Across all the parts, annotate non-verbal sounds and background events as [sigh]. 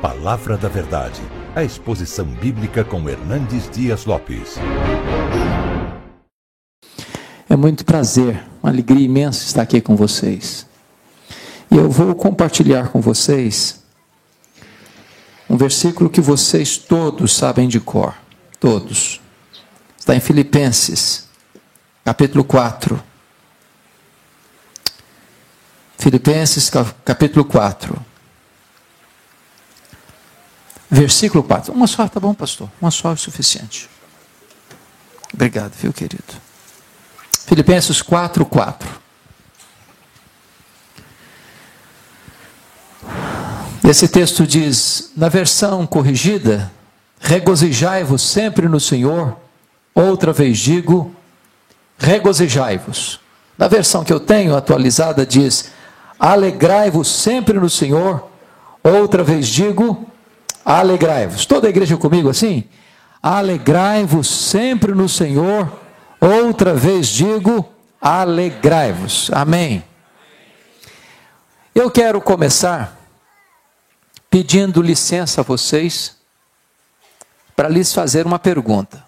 Palavra da Verdade, a exposição bíblica com Hernandes Dias Lopes. É muito prazer, uma alegria imensa estar aqui com vocês. E eu vou compartilhar com vocês um versículo que vocês todos sabem de cor. Todos. Está em Filipenses, capítulo 4. Filipenses, capítulo 4. Versículo 4. Uma só, tá bom, pastor? Uma só é o suficiente. Obrigado, viu, querido? Filipenses 4, 4. Esse texto diz, na versão corrigida, regozijai-vos sempre no Senhor. Outra vez digo, regozijai-vos. Na versão que eu tenho atualizada diz, alegrai-vos sempre no Senhor. Outra vez digo, alegrai-vos. Toda a igreja comigo assim? Alegrai-vos sempre no Senhor. Outra vez digo, alegrai-vos. Amém. Eu quero começar pedindo licença a vocês para lhes fazer uma pergunta.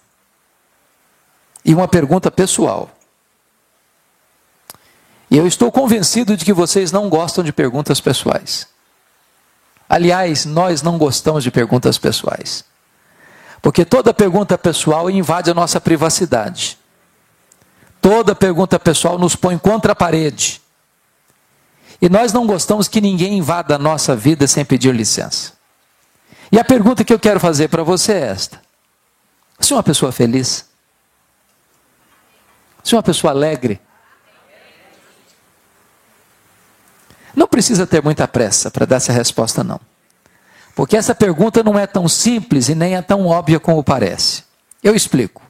E uma pergunta pessoal. E eu estou convencido de que vocês não gostam de perguntas pessoais. Aliás, nós não gostamos de perguntas pessoais. Porque toda pergunta pessoal invade a nossa privacidade. Toda pergunta pessoal nos põe contra a parede. E nós não gostamos que ninguém invada a nossa vida sem pedir licença. E a pergunta que eu quero fazer para você é esta: Você é uma pessoa feliz? Você é uma pessoa alegre? Não precisa ter muita pressa para dar essa resposta, não. Porque essa pergunta não é tão simples e nem é tão óbvia como parece. Eu explico.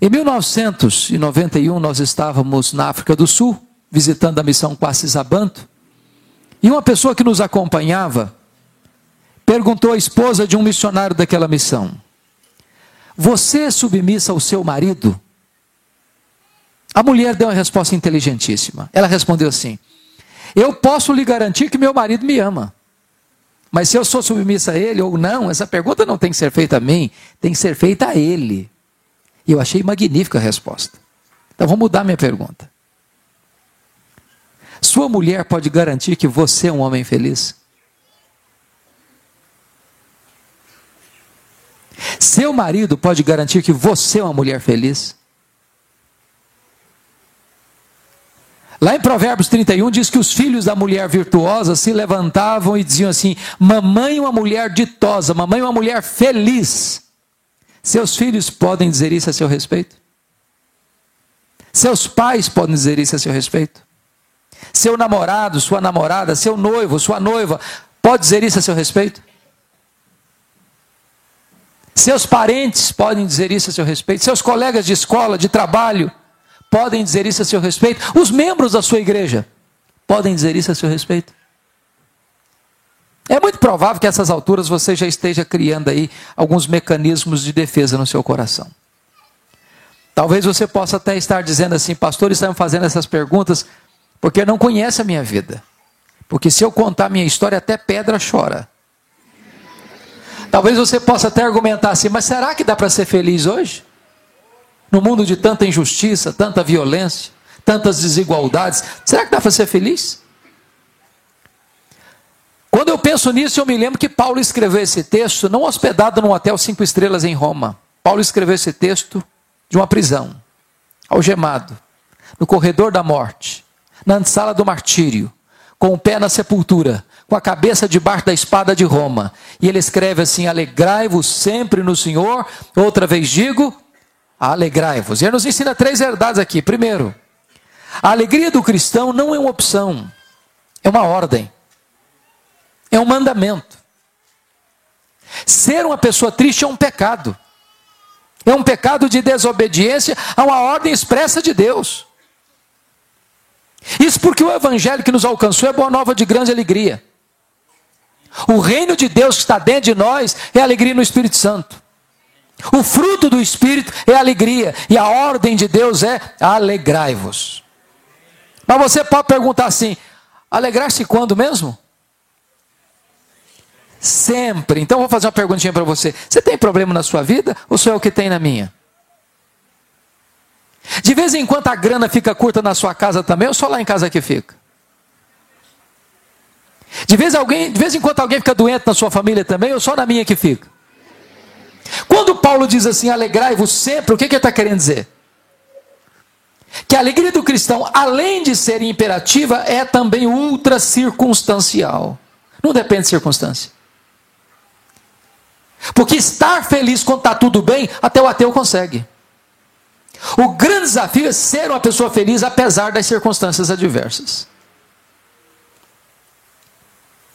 Em 1991, nós estávamos na África do Sul, visitando a missão Quacisabanto, e uma pessoa que nos acompanhava perguntou à esposa de um missionário daquela missão: Você é submissa ao seu marido? A mulher deu uma resposta inteligentíssima. Ela respondeu assim: eu posso lhe garantir que meu marido me ama. Mas se eu sou submissa a ele ou não, essa pergunta não tem que ser feita a mim, tem que ser feita a ele. E eu achei magnífica a resposta. Então vou mudar minha pergunta. Sua mulher pode garantir que você é um homem feliz? Seu marido pode garantir que você é uma mulher feliz? Lá em Provérbios 31 diz que os filhos da mulher virtuosa se levantavam e diziam assim: Mamãe, uma mulher ditosa, mamãe, uma mulher feliz. Seus filhos podem dizer isso a seu respeito? Seus pais podem dizer isso a seu respeito? Seu namorado, sua namorada, seu noivo, sua noiva, pode dizer isso a seu respeito? Seus parentes podem dizer isso a seu respeito? Seus colegas de escola, de trabalho, podem dizer isso a seu respeito? Os membros da sua igreja podem dizer isso a seu respeito? É muito provável que a essas alturas você já esteja criando aí alguns mecanismos de defesa no seu coração. Talvez você possa até estar dizendo assim, pastor, estão fazendo essas perguntas porque não conhece a minha vida. Porque se eu contar minha história, até pedra chora. Talvez você possa até argumentar assim, mas será que dá para ser feliz hoje? No mundo de tanta injustiça, tanta violência, tantas desigualdades, será que dá para ser feliz? Quando eu penso nisso, eu me lembro que Paulo escreveu esse texto não hospedado num hotel cinco estrelas em Roma. Paulo escreveu esse texto de uma prisão, algemado, no corredor da morte, na antessala do martírio, com o pé na sepultura, com a cabeça debaixo da espada de Roma. E ele escreve assim: Alegrai-vos sempre no Senhor. Outra vez digo: alegrai-vos. E ele nos ensina três verdades aqui. Primeiro, a alegria do cristão não é uma opção, é uma ordem, é um mandamento. Ser uma pessoa triste é um pecado, é um pecado de desobediência a uma ordem expressa de Deus. Isso porque o evangelho que nos alcançou é boa nova de grande alegria. O reino de Deus que está dentro de nós é alegria no Espírito Santo. O fruto do Espírito é alegria, e a ordem de Deus é alegrai-vos. Mas você pode perguntar assim: alegrar-se quando mesmo? Sempre. Então vou fazer uma perguntinha para você. Você tem problema na sua vida ou sou eu que tem na minha? De vez em quando a grana fica curta na sua casa também ou só lá em casa que fica? De vez, alguém, de vez em quando alguém fica doente na sua família também ou só na minha que fica? Quando Paulo diz assim, alegrai-vos sempre, o que, que ele está querendo dizer? Que a alegria do cristão, além de ser imperativa, é também ultra circunstancial. Não depende de circunstância. Porque estar feliz quando está tudo bem, até o ateu consegue. O grande desafio é ser uma pessoa feliz apesar das circunstâncias adversas.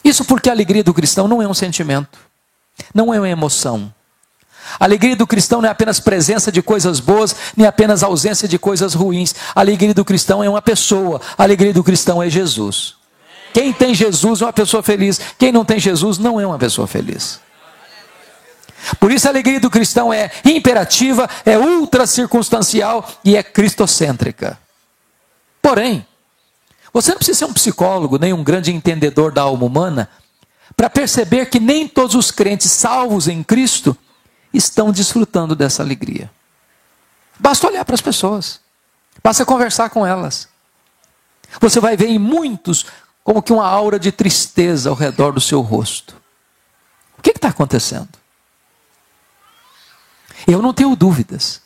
Isso porque a alegria do cristão não é um sentimento, não é uma emoção. A alegria do cristão não é apenas presença de coisas boas, nem apenas ausência de coisas ruins. A alegria do cristão é uma pessoa. A alegria do cristão é Jesus. Quem tem Jesus é uma pessoa feliz. Quem não tem Jesus não é uma pessoa feliz. Por isso a alegria do cristão é imperativa, é ultra circunstancial e é cristocêntrica. Porém, você não precisa ser um psicólogo, nem um grande entendedor da alma humana, para perceber que nem todos os crentes salvos em Cristo estão desfrutando dessa alegria. Basta olhar para as pessoas, basta conversar com elas. Você vai ver em muitos como que uma aura de tristeza ao redor do seu rosto. O que está acontecendo? Eu não tenho dúvidas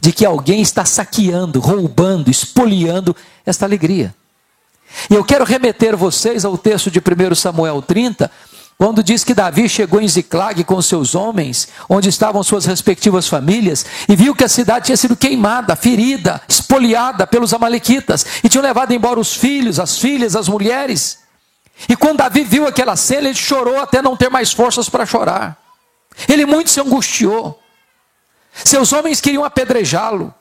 de que alguém está saqueando, roubando, espoliando esta alegria. E eu quero remeter vocês ao texto de 1 Samuel 30, quando diz que Davi chegou em Ziclag com seus homens, onde estavam suas respectivas famílias, e viu que a cidade tinha sido queimada, ferida, espoliada pelos amalequitas, e tinham levado embora os filhos, as filhas, as mulheres. E quando Davi viu aquela cena, ele chorou até não ter mais forças para chorar. Ele muito se angustiou. Seus homens queriam apedrejá-lo.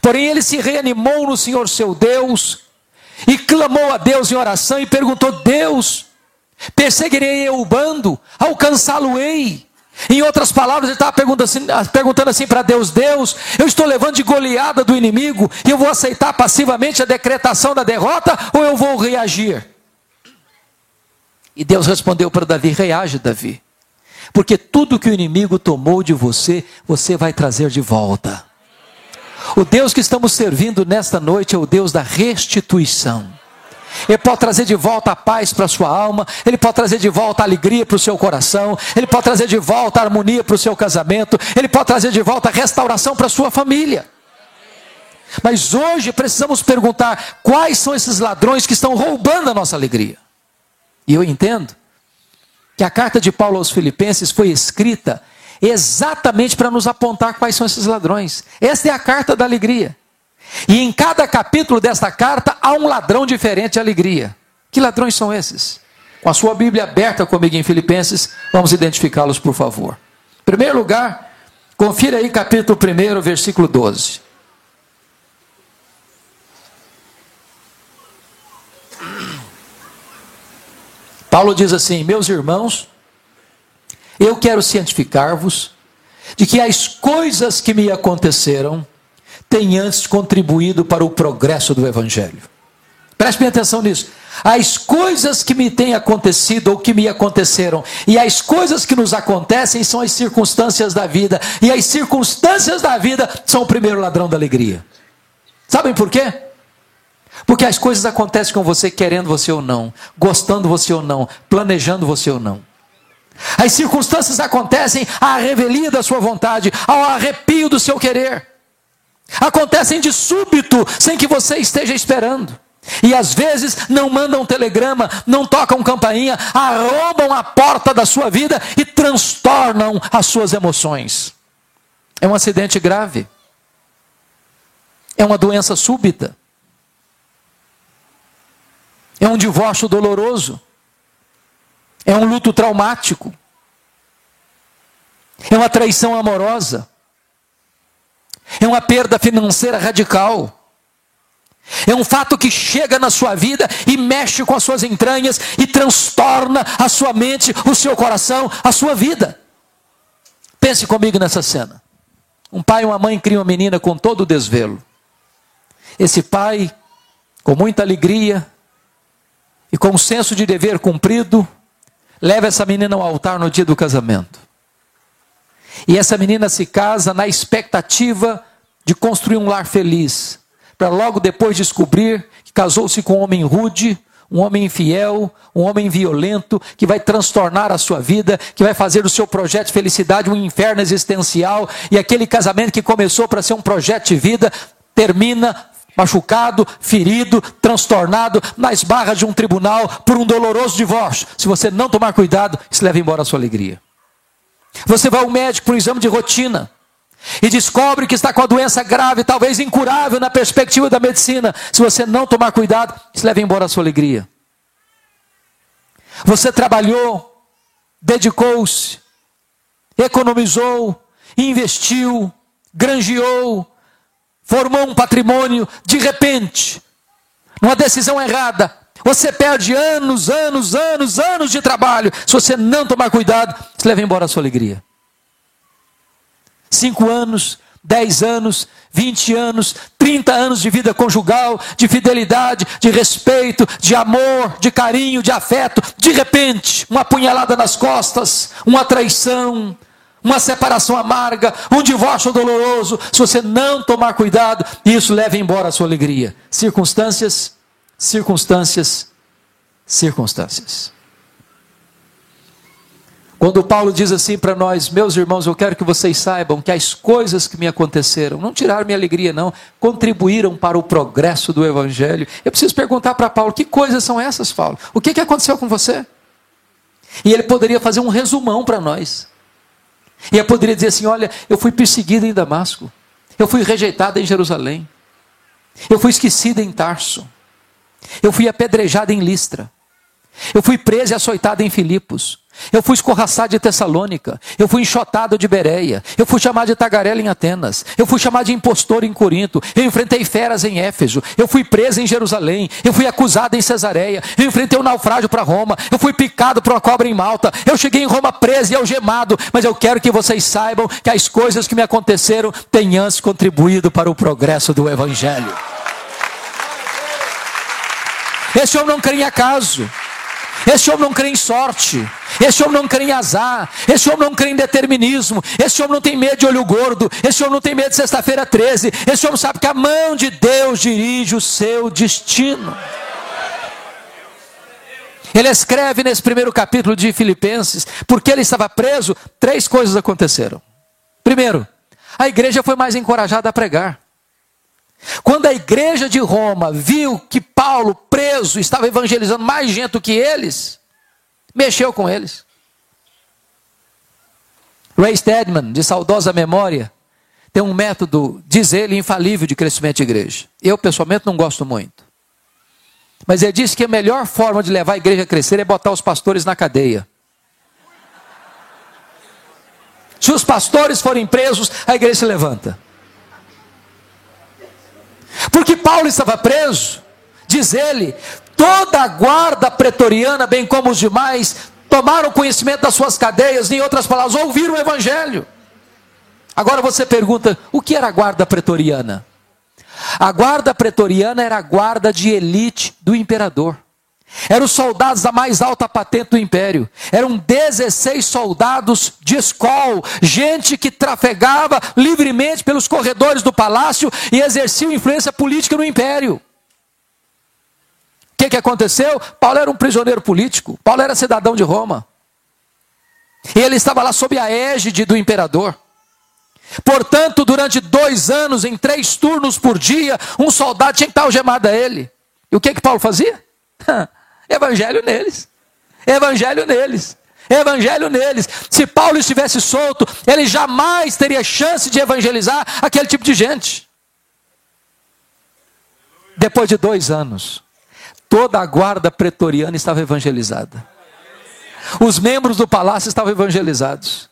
Porém, ele se reanimou no Senhor seu Deus e clamou a Deus em oração e perguntou: Deus, Perseguirei eu o bando, alcançá-lo-ei. Em outras palavras, ele estava perguntando assim, perguntando assim para Deus: Deus, eu estou levando de goleada do inimigo e eu vou aceitar passivamente a decretação da derrota ou eu vou reagir? E Deus respondeu para Davi: reage, Davi, porque tudo que o inimigo tomou de você, você vai trazer de volta. O Deus que estamos servindo nesta noite é o Deus da restituição. Ele pode trazer de volta a paz para a sua alma, ele pode trazer de volta a alegria para o seu coração, ele pode trazer de volta a harmonia para o seu casamento, ele pode trazer de volta a restauração para a sua família. Mas hoje precisamos perguntar quais são esses ladrões que estão roubando a nossa alegria. E eu entendo que a carta de Paulo aos Filipenses foi escrita exatamente para nos apontar quais são esses ladrões. Esta é a carta da alegria. E em cada capítulo desta carta há um ladrão diferente de alegria. Que ladrões são esses? Com a sua Bíblia aberta comigo em Filipenses, vamos identificá-los, por favor. Em primeiro lugar, confira aí capítulo 1, versículo 12. Paulo diz assim: Meus irmãos, eu quero cientificar-vos de que as coisas que me aconteceram tem antes contribuído para o progresso do Evangelho. Preste atenção nisso. As coisas que me têm acontecido ou que me aconteceram, e as coisas que nos acontecem são as circunstâncias da vida, e as circunstâncias da vida são o primeiro ladrão da alegria. Sabem por quê? Porque as coisas acontecem com você querendo você ou não, gostando você ou não, planejando você ou não. As circunstâncias acontecem à revelia da sua vontade, ao arrepio do seu querer acontecem de súbito, sem que você esteja esperando. E às vezes não mandam telegrama, não tocam campainha, arrombam a porta da sua vida e transtornam as suas emoções. É um acidente grave. É uma doença súbita. É um divórcio doloroso. É um luto traumático. É uma traição amorosa. É uma perda financeira radical. É um fato que chega na sua vida e mexe com as suas entranhas e transtorna a sua mente, o seu coração, a sua vida. Pense comigo nessa cena. Um pai e uma mãe criam uma menina com todo o desvelo. Esse pai, com muita alegria e com um senso de dever cumprido, leva essa menina ao altar no dia do casamento. E essa menina se casa na expectativa de construir um lar feliz, para logo depois descobrir que casou-se com um homem rude, um homem infiel, um homem violento, que vai transtornar a sua vida, que vai fazer do seu projeto de felicidade um inferno existencial, e aquele casamento que começou para ser um projeto de vida, termina machucado, ferido, transtornado, nas barras de um tribunal por um doloroso divórcio. Se você não tomar cuidado, isso leva embora a sua alegria. Você vai ao médico para um exame de rotina e descobre que está com a doença grave, talvez incurável na perspectiva da medicina. Se você não tomar cuidado, isso leva embora a sua alegria. Você trabalhou, dedicou-se, economizou, investiu, granjeou, formou um patrimônio, de repente, numa decisão errada, você perde anos, anos, anos, anos de trabalho. Se você não tomar cuidado, você leva embora a sua alegria. Cinco anos, dez anos, vinte anos, trinta anos de vida conjugal, de fidelidade, de respeito, de amor, de carinho, de afeto. De repente, uma punhalada nas costas, uma traição, uma separação amarga, um divórcio doloroso. Se você não tomar cuidado, isso leva embora a sua alegria. Circunstâncias, circunstâncias, circunstâncias. Quando Paulo diz assim para nós, meus irmãos, eu quero que vocês saibam que as coisas que me aconteceram não tiraram minha alegria, não, contribuíram para o progresso do Evangelho. Eu preciso perguntar para Paulo: que coisas são essas, Paulo? O que, que aconteceu com você? E ele poderia fazer um resumão para nós. E eu poderia dizer assim: olha, eu fui perseguido em Damasco, eu fui rejeitado em Jerusalém, eu fui esquecido em Tarso, eu fui apedrejado em Listra, eu fui preso e açoitado em Filipos, eu fui escorraçado de Tessalônica, eu fui enxotado de Bereia, eu fui chamado de tagarela em Atenas, eu fui chamado de impostor em Corinto, eu enfrentei feras em Éfeso, eu fui preso em Jerusalém, eu fui acusado em Cesareia, eu enfrentei um naufrágio para Roma, eu fui picado por uma cobra em Malta, eu cheguei em Roma preso e algemado, mas eu quero que vocês saibam que as coisas que me aconteceram têm antes contribuído para o progresso do Evangelho. Esse homem não crê em acaso. Esse homem não crê em sorte. Esse homem não crê em azar. Esse homem não crê em determinismo. Esse homem não tem medo de olho gordo. Esse homem não tem medo de sexta-feira 13. Esse homem sabe que a mão de Deus dirige o seu destino. Ele escreve nesse primeiro capítulo de Filipenses, porque ele estava preso, três coisas aconteceram. Primeiro, a igreja foi mais encorajada a pregar. Quando a igreja de Roma viu que Paulo, preso, estava evangelizando mais gente do que eles, mexeu com eles. Ray Stedman, de saudosa memória, tem um método, diz ele, infalível de crescimento de igreja. Eu, pessoalmente, não gosto muito. Mas ele disse que a melhor forma de levar a igreja a crescer é botar os pastores na cadeia. Se os pastores forem presos, a igreja se levanta. Porque Paulo estava preso, diz ele, toda a guarda pretoriana, bem como os demais, tomaram conhecimento das suas cadeias, em outras palavras, ouviram o evangelho. Agora você pergunta, o que era a guarda pretoriana? A guarda pretoriana era a guarda de elite do imperador. Eram os soldados da mais alta patente do império. Eram 16 soldados de escol, gente que trafegava livremente pelos corredores do palácio e exercia influência política no império. O que, que aconteceu? Paulo era um prisioneiro político, Paulo era cidadão de Roma. E ele estava lá sob a égide do imperador. Portanto, durante dois anos, em três turnos por dia, um soldado tinha que estar algemado a ele. E o que, que Paulo fazia? [laughs] Evangelho neles. Evangelho neles. Evangelho neles. Se Paulo estivesse solto, ele jamais teria chance de evangelizar aquele tipo de gente. Depois de dois anos, toda a guarda pretoriana estava evangelizada. Os membros do palácio estavam evangelizados.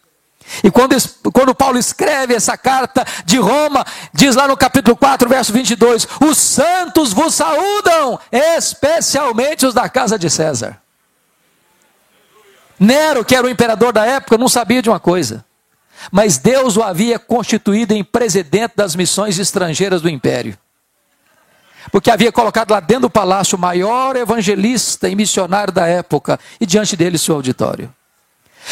E quando, quando Paulo escreve essa carta de Roma, diz lá no capítulo 4, verso 22: Os santos vos saúdam, especialmente os da casa de César. Nero, que era o imperador da época, não sabia de uma coisa, mas Deus o havia constituído em presidente das missões estrangeiras do império. porque havia colocado lá dentro do palácio o maior evangelista e missionário da época e diante dele seu auditório.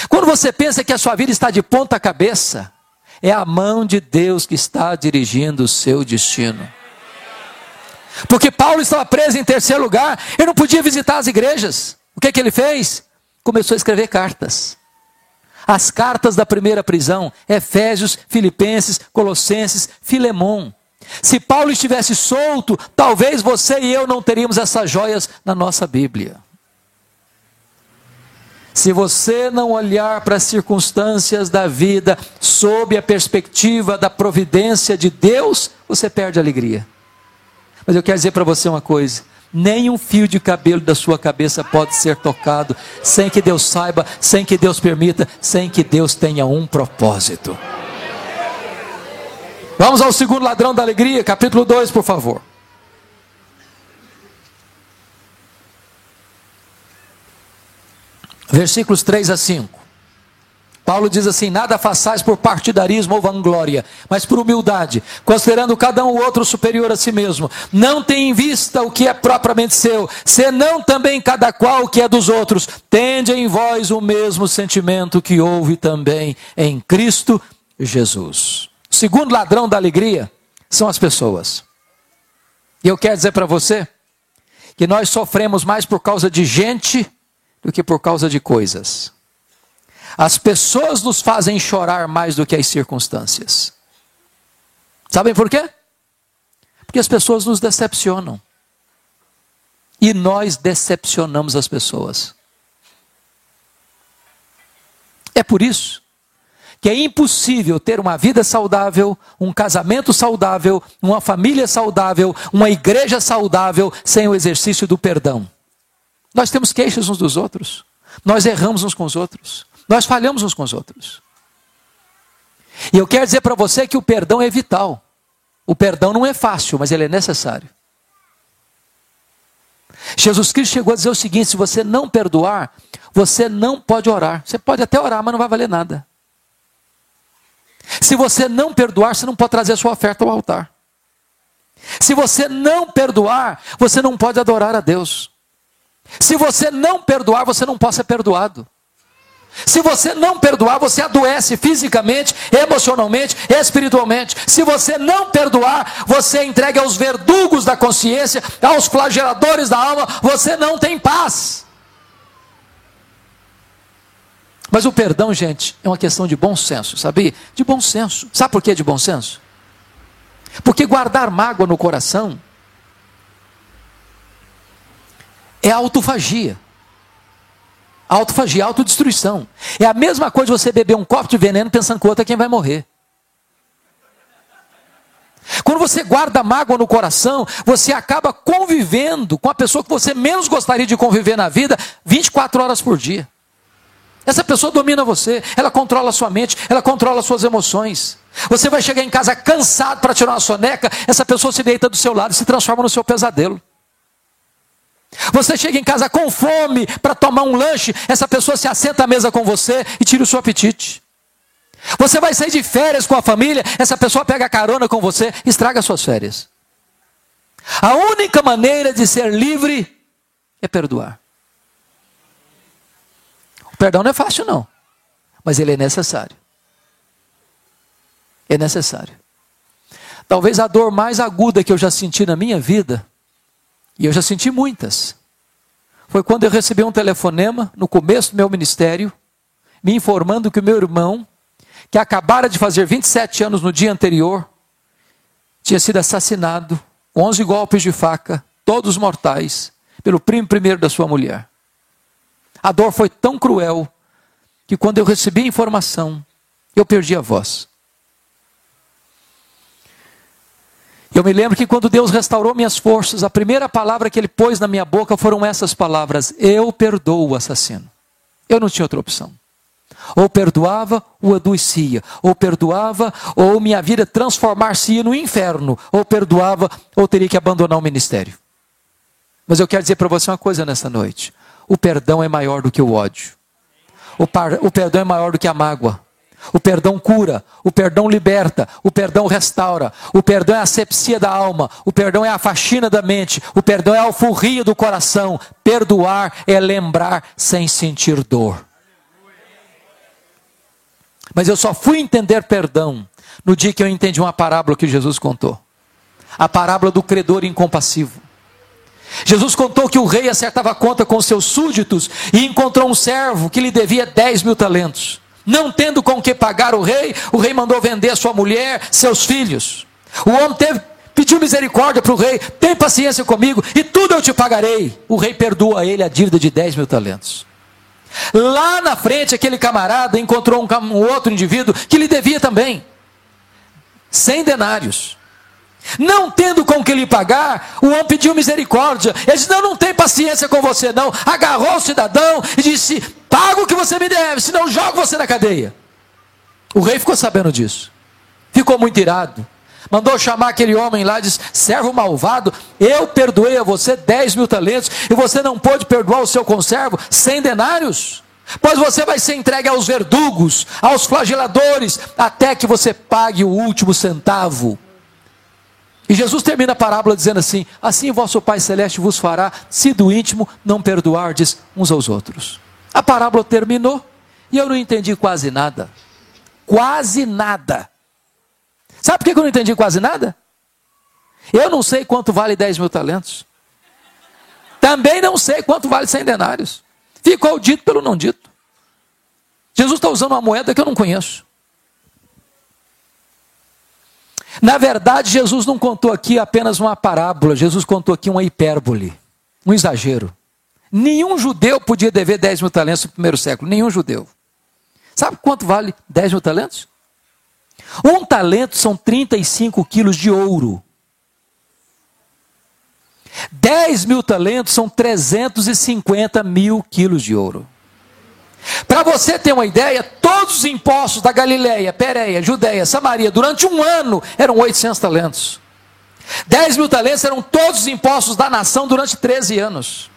Quando você pensa que a sua vida está de ponta cabeça, é a mão de Deus que está dirigindo o seu destino. Porque Paulo estava preso em terceiro lugar, ele não podia visitar as igrejas. O que, é que ele fez? Começou a escrever cartas. As cartas da primeira prisão, Efésios, Filipenses, Colossenses, Filemon. Se Paulo estivesse solto, talvez você e eu não teríamos essas joias na nossa Bíblia. Se você não olhar para as circunstâncias da vida sob a perspectiva da providência de Deus, você perde a alegria. Mas eu quero dizer para você uma coisa: nem um fio de cabelo da sua cabeça pode ser tocado sem que Deus saiba, sem que Deus permita, sem que Deus tenha um propósito. Vamos ao segundo ladrão da alegria, capítulo 2, por favor. Versículos 3 a 5. Paulo diz assim: Nada façais por partidarismo ou vanglória, mas por humildade, considerando cada um o outro superior a si mesmo. Não tem em vista o que é propriamente seu, senão também cada qual o que é dos outros. Tende em vós o mesmo sentimento que houve também em Cristo Jesus. O segundo ladrão da alegria são as pessoas. E eu quero dizer para você que nós sofremos mais por causa de gente do que por causa de coisas. As pessoas nos fazem chorar mais do que as circunstâncias. Sabem por quê? Porque as pessoas nos decepcionam. E nós decepcionamos as pessoas. É por isso que é impossível ter uma vida saudável, um casamento saudável, uma família saudável, uma igreja saudável sem o exercício do perdão. Nós temos queixas uns dos outros, nós erramos uns com os outros. Nós falhamos uns com os outros. E eu quero dizer para você que o perdão é vital. O perdão não é fácil, mas ele é necessário. Jesus Cristo chegou a dizer o seguinte: se você não perdoar, você não pode orar. Você pode até orar, mas não vai valer nada. Se você não perdoar, você não pode trazer a sua oferta ao altar. Se você não perdoar, você não pode adorar a Deus. Se você não perdoar, você não pode ser perdoado. Se você não perdoar, você adoece fisicamente, emocionalmente, espiritualmente. Se você não perdoar, você entrega aos verdugos da consciência, aos flageladores da alma, você não tem paz. Mas o perdão, gente, é uma questão de bom senso, sabia? De bom senso. Sabe por que de bom senso? Porque guardar mágoa no coração é autofagia. Autofagia, autodestruição. É a mesma coisa você beber um copo de veneno pensando que o outro é quem vai morrer. Quando você guarda mágoa no coração, você acaba convivendo com a pessoa que você menos gostaria de conviver na vida 24 horas por dia. Essa pessoa domina você, ela controla a sua mente, ela controla as suas emoções. Você vai chegar em casa cansado para tirar uma soneca, essa pessoa se deita do seu lado e se transforma no seu pesadelo. Você chega em casa com fome para tomar um lanche, essa pessoa se assenta à mesa com você e tira o seu apetite. Você vai sair de férias com a família, essa pessoa pega carona com você, estraga suas férias. A única maneira de ser livre é perdoar. O perdão não é fácil, não, mas ele é necessário. É necessário. Talvez a dor mais aguda que eu já senti na minha vida e eu já senti muitas. Foi quando eu recebi um telefonema no começo do meu ministério, me informando que o meu irmão, que acabara de fazer 27 anos no dia anterior, tinha sido assassinado com 11 golpes de faca, todos mortais, pelo primo primeiro da sua mulher. A dor foi tão cruel que quando eu recebi a informação, eu perdi a voz. Eu me lembro que quando Deus restaurou minhas forças, a primeira palavra que Ele pôs na minha boca foram essas palavras: Eu perdoo o assassino. Eu não tinha outra opção. Ou perdoava, ou adoecia. Ou perdoava, ou minha vida transformar-se no inferno. Ou perdoava, ou teria que abandonar o ministério. Mas eu quero dizer para você uma coisa nessa noite: o perdão é maior do que o ódio. O, par, o perdão é maior do que a mágoa. O perdão cura, o perdão liberta, o perdão restaura, o perdão é a asepsia da alma, o perdão é a faxina da mente, o perdão é a alforria do coração. Perdoar é lembrar sem sentir dor. Mas eu só fui entender perdão no dia que eu entendi uma parábola que Jesus contou a parábola do credor incompassivo. Jesus contou que o rei acertava conta com seus súditos e encontrou um servo que lhe devia 10 mil talentos. Não tendo com que pagar o rei, o rei mandou vender sua mulher, seus filhos. O homem teve, pediu misericórdia para o rei: tem paciência comigo e tudo eu te pagarei. O rei perdoa a ele a dívida de 10 mil talentos. Lá na frente, aquele camarada encontrou um, um outro indivíduo que lhe devia também 100 denários. Não tendo com que lhe pagar, o homem pediu misericórdia. Ele disse: Não, não tem paciência com você, não. Agarrou o cidadão e disse: Paga o que você me deve, senão jogo você na cadeia. O rei ficou sabendo disso. Ficou muito irado. Mandou chamar aquele homem lá e disse: Servo malvado, eu perdoei a você 10 mil talentos e você não pôde perdoar o seu conservo 100 denários? Pois você vai ser entregue aos verdugos, aos flageladores, até que você pague o último centavo. E Jesus termina a parábola dizendo assim: Assim vosso Pai Celeste vos fará, se do íntimo não perdoardes uns aos outros. A parábola terminou e eu não entendi quase nada. Quase nada. Sabe por que eu não entendi quase nada? Eu não sei quanto vale 10 mil talentos. Também não sei quanto vale 100 denários. Ficou dito pelo não dito. Jesus está usando uma moeda que eu não conheço. Na verdade, Jesus não contou aqui apenas uma parábola, Jesus contou aqui uma hipérbole, um exagero. Nenhum judeu podia dever 10 mil talentos no primeiro século, nenhum judeu. Sabe quanto vale 10 mil talentos? Um talento são 35 quilos de ouro. 10 mil talentos são 350 mil quilos de ouro. Para você ter uma ideia, todos os impostos da Galileia, Pérea, Judéia, Samaria, durante um ano, eram 800 talentos. 10 mil talentos eram todos os impostos da nação durante 13 anos.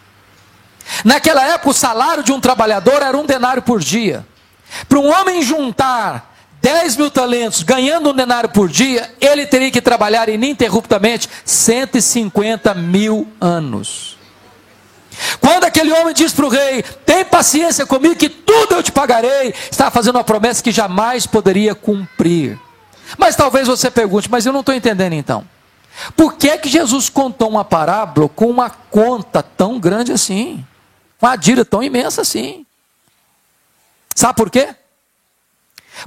Naquela época, o salário de um trabalhador era um denário por dia. Para um homem juntar 10 mil talentos, ganhando um denário por dia, ele teria que trabalhar ininterruptamente 150 mil anos. Quando aquele homem diz para o rei: Tem paciência comigo, que tudo eu te pagarei, estava fazendo uma promessa que jamais poderia cumprir. Mas talvez você pergunte: Mas eu não estou entendendo então. Por que, que Jesus contou uma parábola com uma conta tão grande assim? Uma dívida tão imensa assim? Sabe por quê?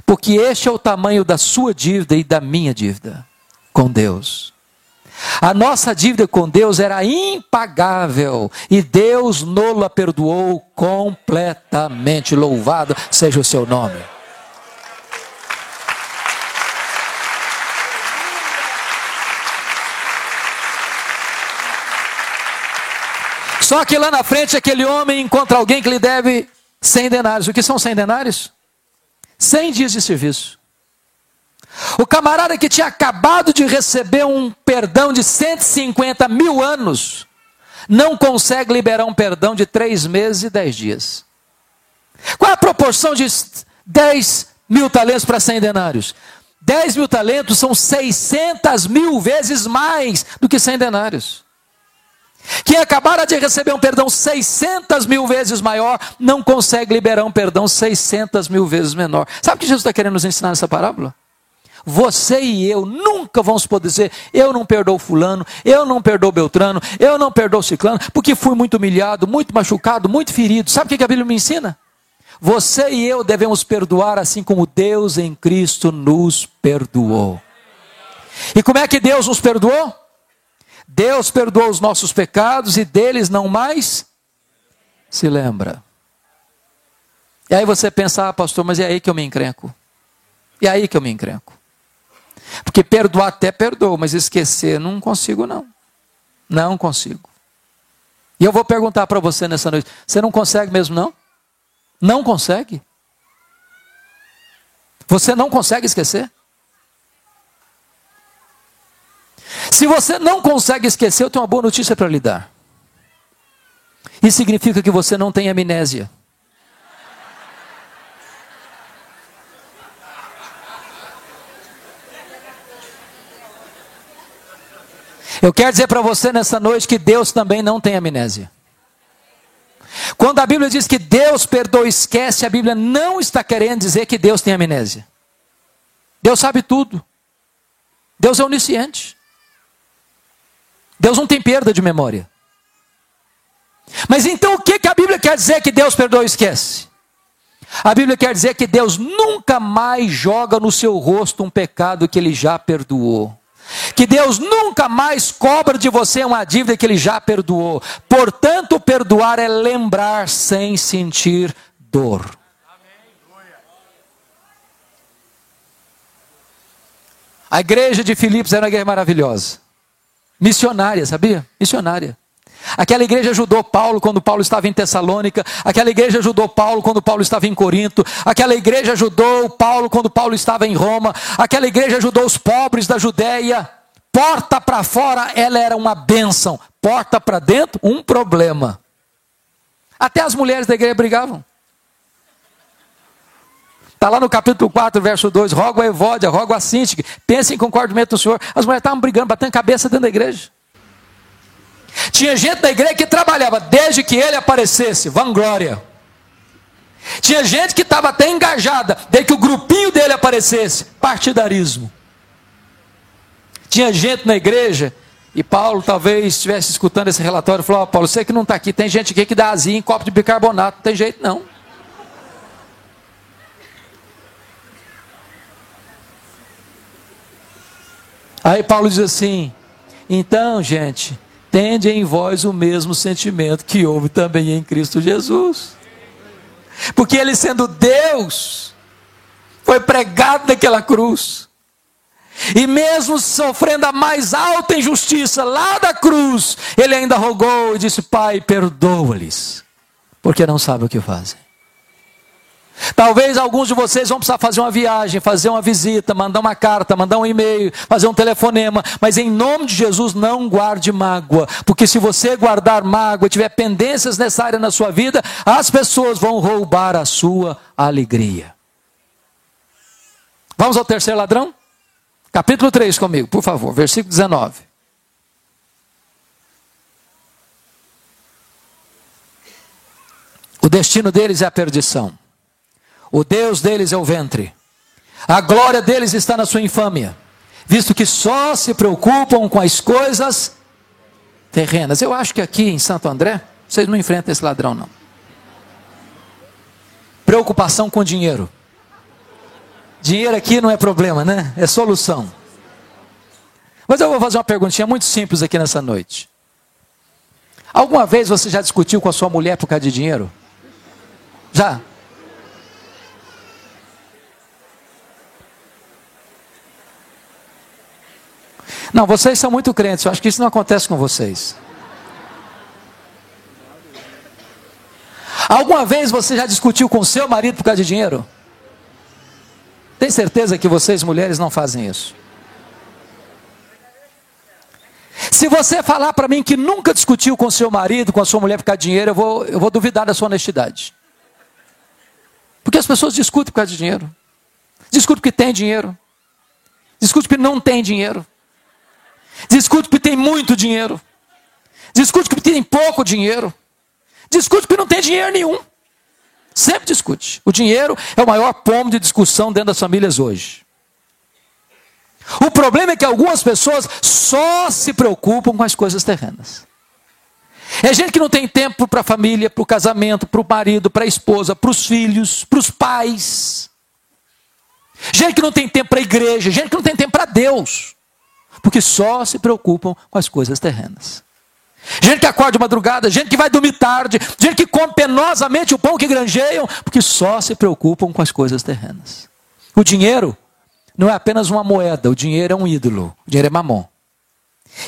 Porque este é o tamanho da sua dívida e da minha dívida com Deus. A nossa dívida com Deus era impagável e Deus nos a perdoou completamente. Louvado seja o seu nome. Só que lá na frente aquele homem encontra alguém que lhe deve 100 denários. O que são 100 denários? 100 dias de serviço. O camarada que tinha acabado de receber um perdão de 150 mil anos, não consegue liberar um perdão de três meses e dez dias. Qual é a proporção de 10 mil talentos para 100 denários? 10 mil talentos são 600 mil vezes mais do que 100 denários. Quem acabara de receber um perdão 600 mil vezes maior, não consegue liberar um perdão 600 mil vezes menor. Sabe o que Jesus está querendo nos ensinar nessa parábola? Você e eu nunca vamos poder dizer: eu não perdoo Fulano, eu não perdoo Beltrano, eu não perdoo Ciclano, porque fui muito humilhado, muito machucado, muito ferido. Sabe o que a Bíblia me ensina? Você e eu devemos perdoar assim como Deus em Cristo nos perdoou. E como é que Deus nos perdoou? Deus perdoou os nossos pecados e deles não mais se lembra. E aí você pensa, ah, pastor, mas é aí que eu me encrenco. É aí que eu me encrenco. Porque perdoar até perdoa, mas esquecer não consigo não. Não consigo. E eu vou perguntar para você nessa noite: você não consegue mesmo não? Não consegue? Você não consegue esquecer? Se você não consegue esquecer, eu tenho uma boa notícia para lhe dar. Isso significa que você não tem amnésia. Eu quero dizer para você nessa noite que Deus também não tem amnésia. Quando a Bíblia diz que Deus perdoa e esquece, a Bíblia não está querendo dizer que Deus tem amnésia. Deus sabe tudo. Deus é onisciente. Deus não tem perda de memória. Mas então o que, que a Bíblia quer dizer que Deus perdoa e esquece? A Bíblia quer dizer que Deus nunca mais joga no seu rosto um pecado que ele já perdoou. Que Deus nunca mais cobra de você uma dívida que ele já perdoou. Portanto, perdoar é lembrar sem sentir dor. A igreja de Filipos era uma igreja maravilhosa. Missionária, sabia? Missionária. Aquela igreja ajudou Paulo quando Paulo estava em Tessalônica, aquela igreja ajudou Paulo quando Paulo estava em Corinto, aquela igreja ajudou Paulo quando Paulo estava em Roma, aquela igreja ajudou os pobres da Judéia. Porta para fora, ela era uma bênção, porta para dentro, um problema. Até as mulheres da igreja brigavam. Está lá no capítulo 4, verso 2, rogo a Evódia, rogo a Sintique, pensem com o do Senhor. As mulheres estavam brigando, batendo cabeça dentro da igreja. Tinha gente da igreja que trabalhava desde que ele aparecesse, vanglória. Tinha gente que estava até engajada, desde que o grupinho dele aparecesse, partidarismo. Tinha gente na igreja, e Paulo talvez estivesse escutando esse relatório e falou: oh, Paulo, você que não está aqui, tem gente aqui que dá azia em copo de bicarbonato, não tem jeito não. Aí Paulo diz assim: então, gente, tende em vós o mesmo sentimento que houve também em Cristo Jesus. Porque ele, sendo Deus, foi pregado naquela cruz. E mesmo sofrendo a mais alta injustiça lá da cruz, ele ainda rogou e disse: Pai, perdoa-lhes, porque não sabem o que fazem. Talvez alguns de vocês vão precisar fazer uma viagem, fazer uma visita, mandar uma carta, mandar um e-mail, fazer um telefonema, mas em nome de Jesus não guarde mágoa, porque se você guardar mágoa, tiver pendências nessa área na sua vida, as pessoas vão roubar a sua alegria. Vamos ao terceiro ladrão? Capítulo 3 comigo, por favor, versículo 19. O destino deles é a perdição. O Deus deles é o ventre. A glória deles está na sua infâmia, visto que só se preocupam com as coisas terrenas. Eu acho que aqui em Santo André, vocês não enfrentam esse ladrão, não. Preocupação com dinheiro. Dinheiro aqui não é problema, né? É solução. Mas eu vou fazer uma perguntinha muito simples aqui nessa noite. Alguma vez você já discutiu com a sua mulher por causa de dinheiro? Já? Não, vocês são muito crentes, eu acho que isso não acontece com vocês. Alguma vez você já discutiu com seu marido por causa de dinheiro? Tem certeza que vocês, mulheres, não fazem isso? Se você falar para mim que nunca discutiu com seu marido, com a sua mulher por causa de dinheiro, eu vou, eu vou duvidar da sua honestidade. Porque as pessoas discutem por causa de dinheiro. Discutem porque tem dinheiro. Discutem porque não tem dinheiro. Discute porque tem muito dinheiro. Discute porque tem pouco dinheiro. Discute porque não tem dinheiro nenhum. Sempre discute. O dinheiro é o maior pomo de discussão dentro das famílias hoje. O problema é que algumas pessoas só se preocupam com as coisas terrenas. É gente que não tem tempo para a família, para o casamento, para o marido, para a esposa, para os filhos, para os pais. Gente que não tem tempo para a igreja, gente que não tem tempo para Deus porque só se preocupam com as coisas terrenas. Gente que acorda de madrugada, gente que vai dormir tarde, gente que come penosamente o pão que granjeiam, porque só se preocupam com as coisas terrenas. O dinheiro não é apenas uma moeda, o dinheiro é um ídolo, o dinheiro é mamon.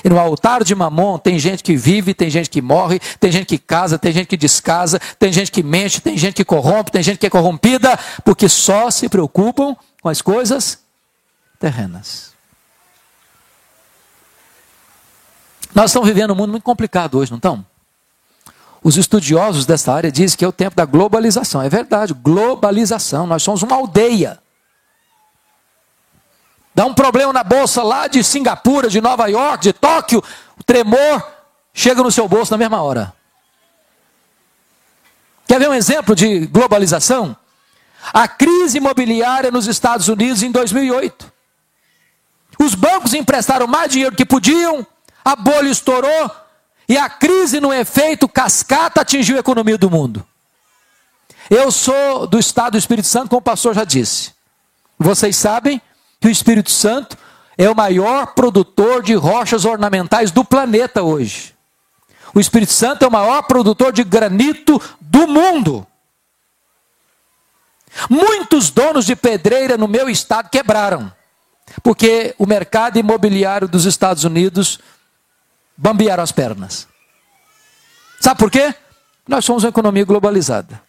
E no altar de mamon tem gente que vive, tem gente que morre, tem gente que casa, tem gente que descasa, tem gente que mente, tem gente que corrompe, tem gente que é corrompida, porque só se preocupam com as coisas terrenas. Nós estamos vivendo um mundo muito complicado hoje, não estão? Os estudiosos dessa área dizem que é o tempo da globalização. É verdade, globalização. Nós somos uma aldeia. Dá um problema na bolsa lá de Singapura, de Nova York, de Tóquio, o tremor chega no seu bolso na mesma hora. Quer ver um exemplo de globalização? A crise imobiliária nos Estados Unidos em 2008. Os bancos emprestaram mais dinheiro que podiam, a bolha estourou e a crise, no efeito cascata, atingiu a economia do mundo. Eu sou do estado do Espírito Santo, como o pastor já disse. Vocês sabem que o Espírito Santo é o maior produtor de rochas ornamentais do planeta hoje. O Espírito Santo é o maior produtor de granito do mundo. Muitos donos de pedreira no meu estado quebraram, porque o mercado imobiliário dos Estados Unidos bambearam as pernas. Sabe por quê? Nós somos uma economia globalizada.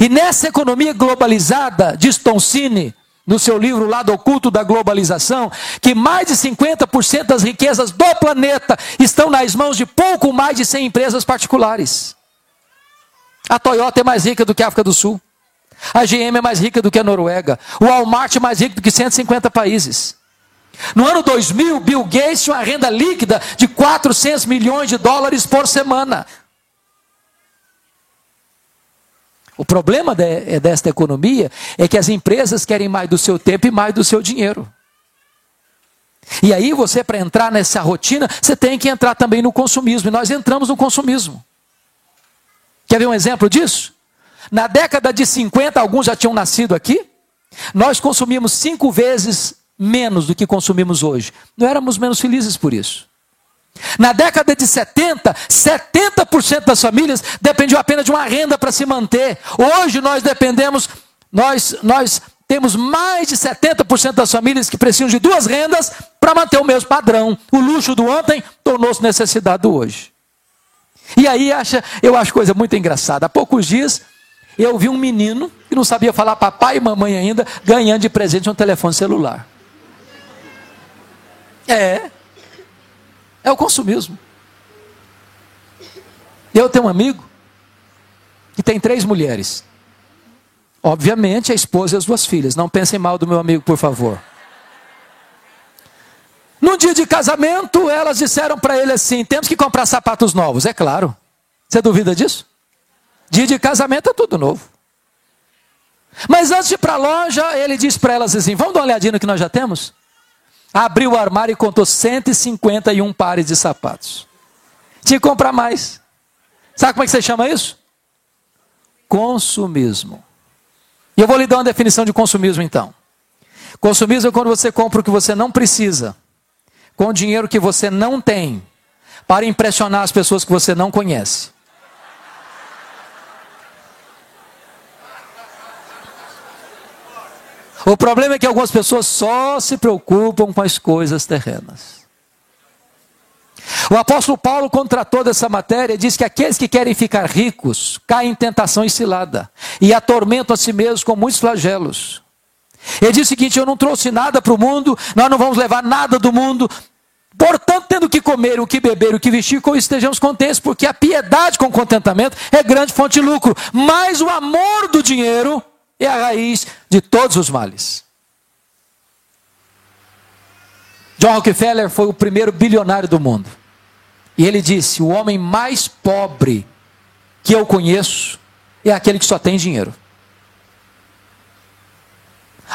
E nessa economia globalizada, diz Toncini, no seu livro Lado Oculto da Globalização, que mais de 50% das riquezas do planeta estão nas mãos de pouco mais de 100 empresas particulares. A Toyota é mais rica do que a África do Sul. A GM é mais rica do que a Noruega. O Walmart é mais rico do que 150 países. No ano 2000, Bill Gates tinha uma renda líquida de 400 milhões de dólares por semana. O problema de, é desta economia é que as empresas querem mais do seu tempo e mais do seu dinheiro. E aí você, para entrar nessa rotina, você tem que entrar também no consumismo. E nós entramos no consumismo. Quer ver um exemplo disso? Na década de 50, alguns já tinham nascido aqui. Nós consumimos cinco vezes menos do que consumimos hoje. Não éramos menos felizes por isso. Na década de 70, 70% das famílias dependiam apenas de uma renda para se manter. Hoje nós dependemos, nós, nós temos mais de 70% das famílias que precisam de duas rendas para manter o mesmo padrão. O luxo do ontem tornou-se necessidade do hoje. E aí acha, eu acho coisa muito engraçada. Há poucos dias eu vi um menino que não sabia falar papai e mamãe ainda, ganhando de presente um telefone celular. É. É o consumismo. Eu tenho um amigo que tem três mulheres. Obviamente, a esposa e as duas filhas. Não pensem mal do meu amigo, por favor. No dia de casamento, elas disseram para ele assim: temos que comprar sapatos novos. É claro. Você duvida disso? Dia de casamento é tudo novo. Mas antes de ir para a loja, ele disse para elas assim: vamos dar uma olhadinha no que nós já temos? Abriu o armário e contou 151 pares de sapatos. Tinha que comprar mais. Sabe como é que você chama isso? Consumismo. E eu vou lhe dar uma definição de consumismo então. Consumismo é quando você compra o que você não precisa, com dinheiro que você não tem, para impressionar as pessoas que você não conhece. O problema é que algumas pessoas só se preocupam com as coisas terrenas. O apóstolo Paulo contratou dessa matéria e diz que aqueles que querem ficar ricos caem em tentação e cilada e atormentam a si mesmos com muitos flagelos. Ele diz o seguinte: Eu não trouxe nada para o mundo, nós não vamos levar nada do mundo, Portanto, tendo que comer, o que beber, o que vestir, com estejamos contentes, porque a piedade com contentamento é grande fonte de lucro. Mas o amor do dinheiro é a raiz de todos os males. John Rockefeller foi o primeiro bilionário do mundo. E ele disse: O homem mais pobre que eu conheço é aquele que só tem dinheiro.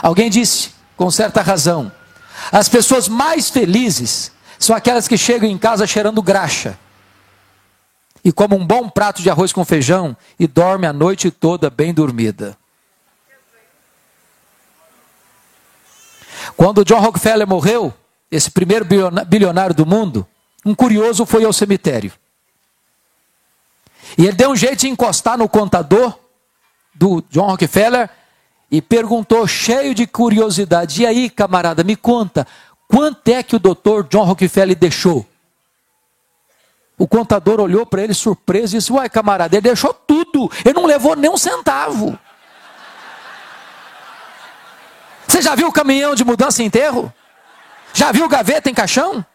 Alguém disse, com certa razão, as pessoas mais felizes são aquelas que chegam em casa cheirando graxa e comem um bom prato de arroz com feijão e dormem a noite toda bem dormida. Quando John Rockefeller morreu, esse primeiro bilionário do mundo, um curioso foi ao cemitério. E ele deu um jeito de encostar no contador do John Rockefeller e perguntou, cheio de curiosidade: E aí, camarada, me conta, quanto é que o doutor John Rockefeller deixou? O contador olhou para ele surpreso e disse: Uai, camarada, ele deixou tudo, ele não levou nem um centavo. Já viu o caminhão de mudança em enterro? Já viu gaveta em caixão?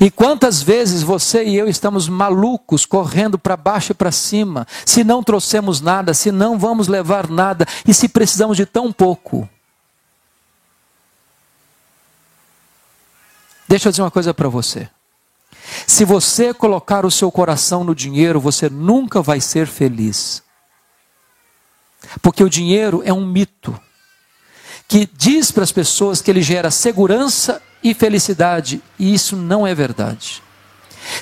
E quantas vezes você e eu estamos malucos, correndo para baixo e para cima, se não trouxemos nada, se não vamos levar nada e se precisamos de tão pouco. Deixa eu dizer uma coisa para você. Se você colocar o seu coração no dinheiro, você nunca vai ser feliz. Porque o dinheiro é um mito que diz para as pessoas que ele gera segurança e felicidade, e isso não é verdade.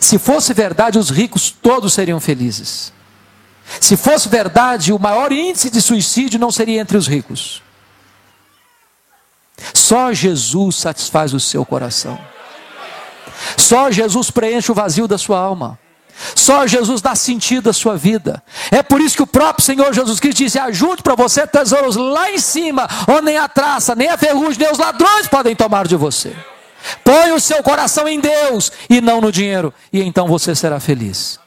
Se fosse verdade, os ricos todos seriam felizes. Se fosse verdade, o maior índice de suicídio não seria entre os ricos. Só Jesus satisfaz o seu coração. Só Jesus preenche o vazio da sua alma. Só Jesus dá sentido à sua vida. É por isso que o próprio Senhor Jesus Cristo disse: Ajunte para você tesouros lá em cima, onde nem a traça, nem a ferrugem, nem os ladrões podem tomar de você. Põe o seu coração em Deus e não no dinheiro, e então você será feliz.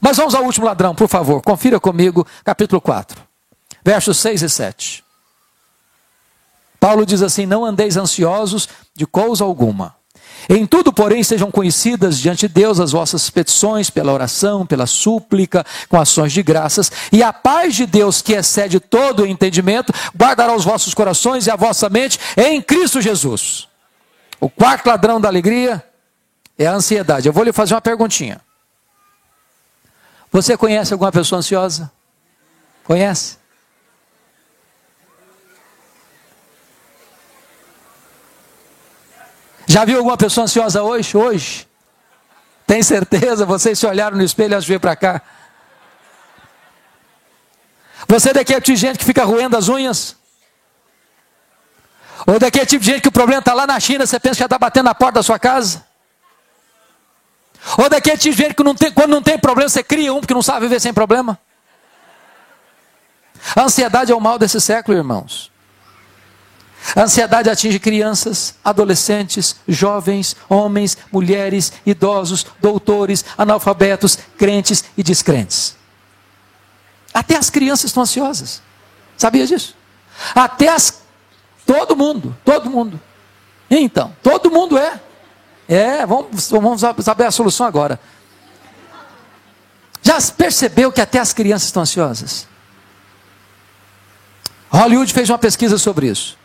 Mas vamos ao último ladrão, por favor. Confira comigo, capítulo 4, versos 6 e 7. Paulo diz assim: Não andeis ansiosos de coisa alguma. Em tudo, porém, sejam conhecidas diante de Deus as vossas petições, pela oração, pela súplica, com ações de graças, e a paz de Deus, que excede todo o entendimento, guardará os vossos corações e a vossa mente em Cristo Jesus. O quarto ladrão da alegria é a ansiedade. Eu vou lhe fazer uma perguntinha. Você conhece alguma pessoa ansiosa? Conhece? Já viu alguma pessoa ansiosa hoje? Hoje? Tem certeza? Vocês se olharam no espelho antes de vir para cá? Você é daquele tipo de gente que fica roendo as unhas? Ou daquele tipo de gente que o problema está lá na China, você pensa que já está batendo na porta da sua casa? Ou daquele tipo de gente que não tem, quando não tem problema, você cria um porque não sabe viver sem problema? A ansiedade é o mal desse século, irmãos. A ansiedade atinge crianças, adolescentes, jovens, homens, mulheres, idosos, doutores, analfabetos, crentes e descrentes. Até as crianças estão ansiosas. Sabia disso? Até as. Todo mundo, todo mundo. Então, todo mundo é. É, vamos, vamos saber a solução agora. Já percebeu que até as crianças estão ansiosas? Hollywood fez uma pesquisa sobre isso.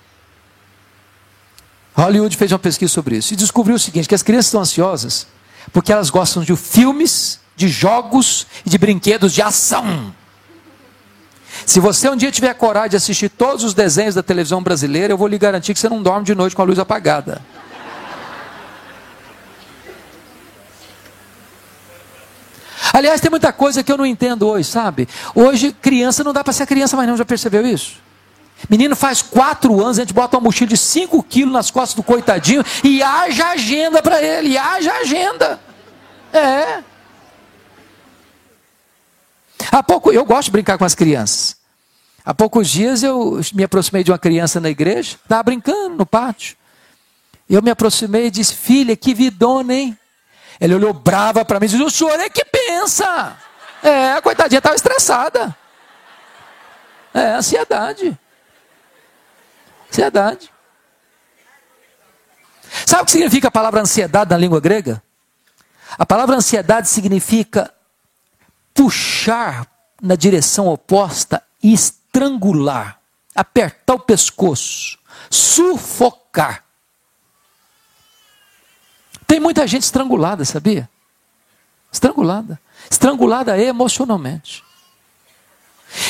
Hollywood fez uma pesquisa sobre isso e descobriu o seguinte: que as crianças estão ansiosas porque elas gostam de filmes, de jogos e de brinquedos de ação. Se você um dia tiver coragem de assistir todos os desenhos da televisão brasileira, eu vou lhe garantir que você não dorme de noite com a luz apagada. Aliás, tem muita coisa que eu não entendo hoje, sabe? Hoje, criança não dá para ser criança mais não, já percebeu isso? Menino faz quatro anos, a gente bota uma mochila de cinco quilos nas costas do coitadinho e haja agenda para ele, e haja agenda. É. Há pouco, eu gosto de brincar com as crianças. Há poucos dias eu me aproximei de uma criança na igreja, estava brincando no pátio. Eu me aproximei e disse, filha, que vidona, hein? Ele olhou brava para mim e disse, o senhor é que pensa. É, a coitadinha estava estressada. É, ansiedade. Ansiedade. Sabe o que significa a palavra ansiedade na língua grega? A palavra ansiedade significa puxar na direção oposta e estrangular, apertar o pescoço, sufocar. Tem muita gente estrangulada, sabia? Estrangulada. Estrangulada emocionalmente.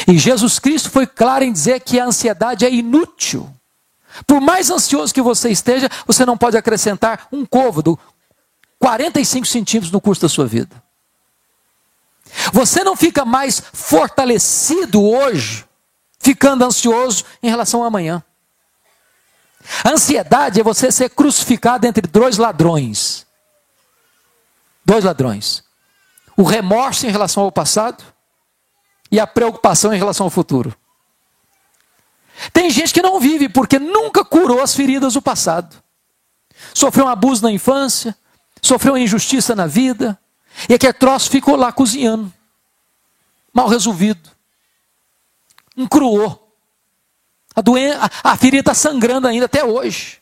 E Jesus Cristo foi claro em dizer que a ansiedade é inútil. Por mais ansioso que você esteja, você não pode acrescentar um côvado, 45 centímetros no curso da sua vida. Você não fica mais fortalecido hoje, ficando ansioso em relação ao amanhã. A ansiedade é você ser crucificado entre dois ladrões. Dois ladrões. O remorso em relação ao passado e a preocupação em relação ao futuro. Tem gente que não vive porque nunca curou as feridas do passado. Sofreu um abuso na infância, sofreu uma injustiça na vida, e aquele troço ficou lá cozinhando, mal resolvido, encruou. A, doen a, a ferida está sangrando ainda até hoje.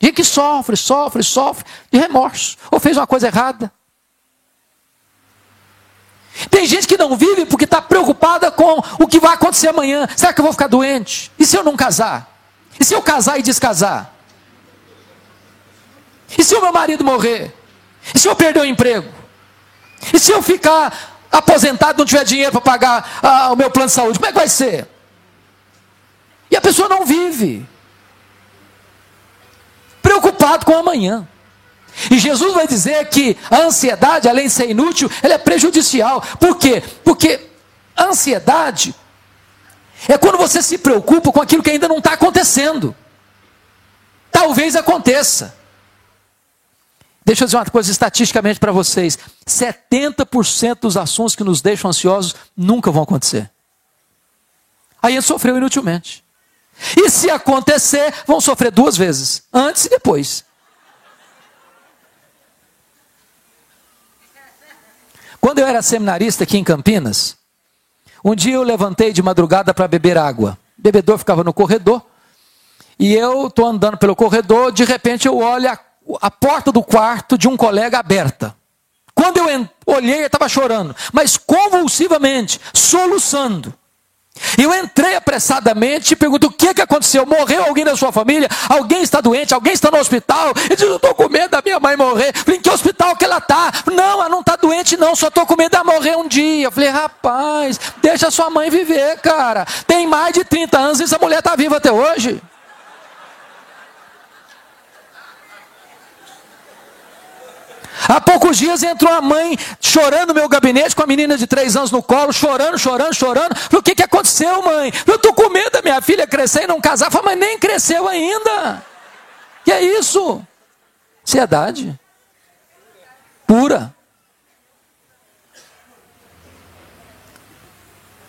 Gente que sofre, sofre, sofre de remorso. Ou fez uma coisa errada. Tem gente que não vive porque está preocupada com o que vai acontecer amanhã. Será que eu vou ficar doente? E se eu não casar? E se eu casar e descasar? E se o meu marido morrer? E se eu perder o emprego? E se eu ficar aposentado e não tiver dinheiro para pagar ah, o meu plano de saúde? Como é que vai ser? E a pessoa não vive. Preocupado com amanhã. E Jesus vai dizer que a ansiedade, além de ser inútil, ela é prejudicial. Por quê? Porque a ansiedade é quando você se preocupa com aquilo que ainda não está acontecendo. Talvez aconteça. Deixa eu dizer uma coisa estatisticamente para vocês: 70% dos assuntos que nos deixam ansiosos nunca vão acontecer. Aí ele sofreu inutilmente. E se acontecer, vão sofrer duas vezes, antes e depois. Quando eu era seminarista aqui em Campinas, um dia eu levantei de madrugada para beber água. O bebedor ficava no corredor. E eu estou andando pelo corredor, de repente eu olho a, a porta do quarto de um colega aberta. Quando eu olhei, ele estava chorando, mas convulsivamente, soluçando. Eu entrei apressadamente e pergunto: o que, que aconteceu? Morreu alguém da sua família? Alguém está doente? Alguém está no hospital? Ele disse: eu estou com medo da minha mãe morrer. Falei: em que hospital que ela está? Não, ela não está doente, não, só estou com medo de morrer um dia. Eu falei: rapaz, deixa sua mãe viver, cara. Tem mais de 30 anos e essa mulher está viva até hoje. Há poucos dias entrou a mãe chorando no meu gabinete com a menina de três anos no colo, chorando, chorando, chorando. Falei, o que, que aconteceu, mãe? Eu estou com medo da minha filha crescer e não casar. Falei, mas nem cresceu ainda. Que é isso? Ansiedade. Pura.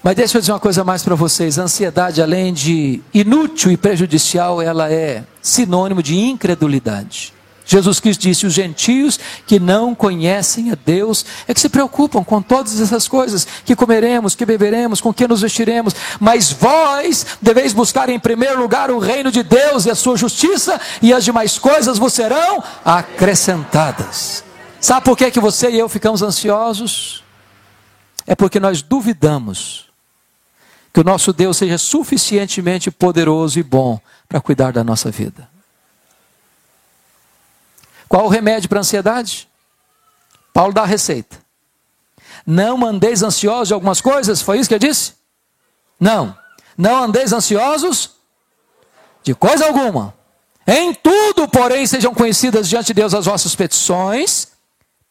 Mas deixa eu dizer uma coisa mais para vocês: a ansiedade, além de inútil e prejudicial, ela é sinônimo de incredulidade. Jesus Cristo disse: os gentios que não conhecem a Deus é que se preocupam com todas essas coisas: que comeremos, que beberemos, com que nos vestiremos. Mas vós deveis buscar em primeiro lugar o reino de Deus e a sua justiça, e as demais coisas vos serão acrescentadas. Sabe por que, que você e eu ficamos ansiosos? É porque nós duvidamos que o nosso Deus seja suficientemente poderoso e bom para cuidar da nossa vida. Qual o remédio para a ansiedade? Paulo dá a receita. Não andeis ansiosos de algumas coisas, foi isso que ele disse? Não. Não andeis ansiosos de coisa alguma. Em tudo, porém, sejam conhecidas diante de Deus as vossas petições,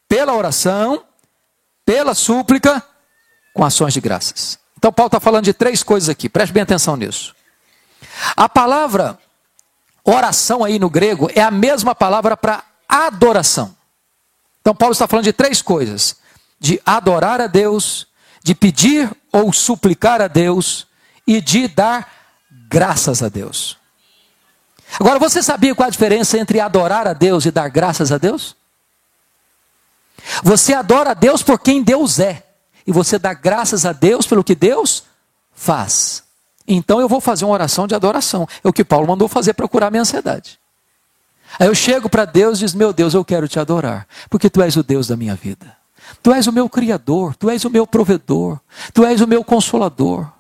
pela oração, pela súplica, com ações de graças. Então, Paulo está falando de três coisas aqui, preste bem atenção nisso. A palavra oração aí no grego é a mesma palavra para adoração. Então, Paulo está falando de três coisas: de adorar a Deus, de pedir ou suplicar a Deus e de dar graças a Deus. Agora, você sabia qual a diferença entre adorar a Deus e dar graças a Deus? Você adora a Deus por quem Deus é, e você dá graças a Deus pelo que Deus faz. Então eu vou fazer uma oração de adoração. É o que Paulo mandou fazer para curar minha ansiedade. Aí eu chego para Deus e diz: Meu Deus, eu quero te adorar, porque tu és o Deus da minha vida. Tu és o meu Criador, tu és o meu provedor, tu és o meu consolador,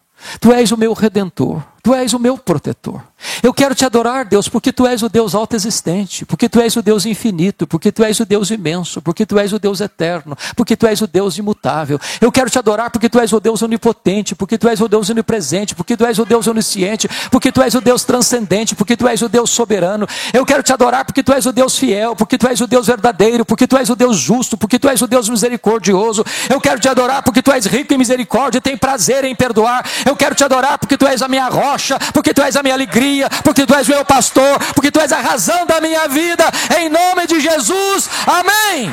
tu és o meu redentor. Tu és o meu protetor. Eu quero te adorar, Deus, porque tu és o Deus autoexistente, porque tu és o Deus infinito, porque tu és o Deus imenso, porque tu és o Deus eterno, porque tu és o Deus imutável. Eu quero te adorar porque tu és o Deus onipotente, porque tu és o Deus onipresente, porque tu és o Deus onisciente, porque tu és o Deus transcendente, porque tu és o Deus soberano. Eu quero te adorar porque tu és o Deus fiel, porque tu és o Deus verdadeiro, porque tu és o Deus justo, porque tu és o Deus misericordioso. Eu quero te adorar porque tu és rico em misericórdia e tem prazer em perdoar. Eu quero te adorar porque tu és a minha rocha rocha, porque tu és a minha alegria, porque tu és o meu pastor, porque tu és a razão da minha vida, em nome de Jesus, amém.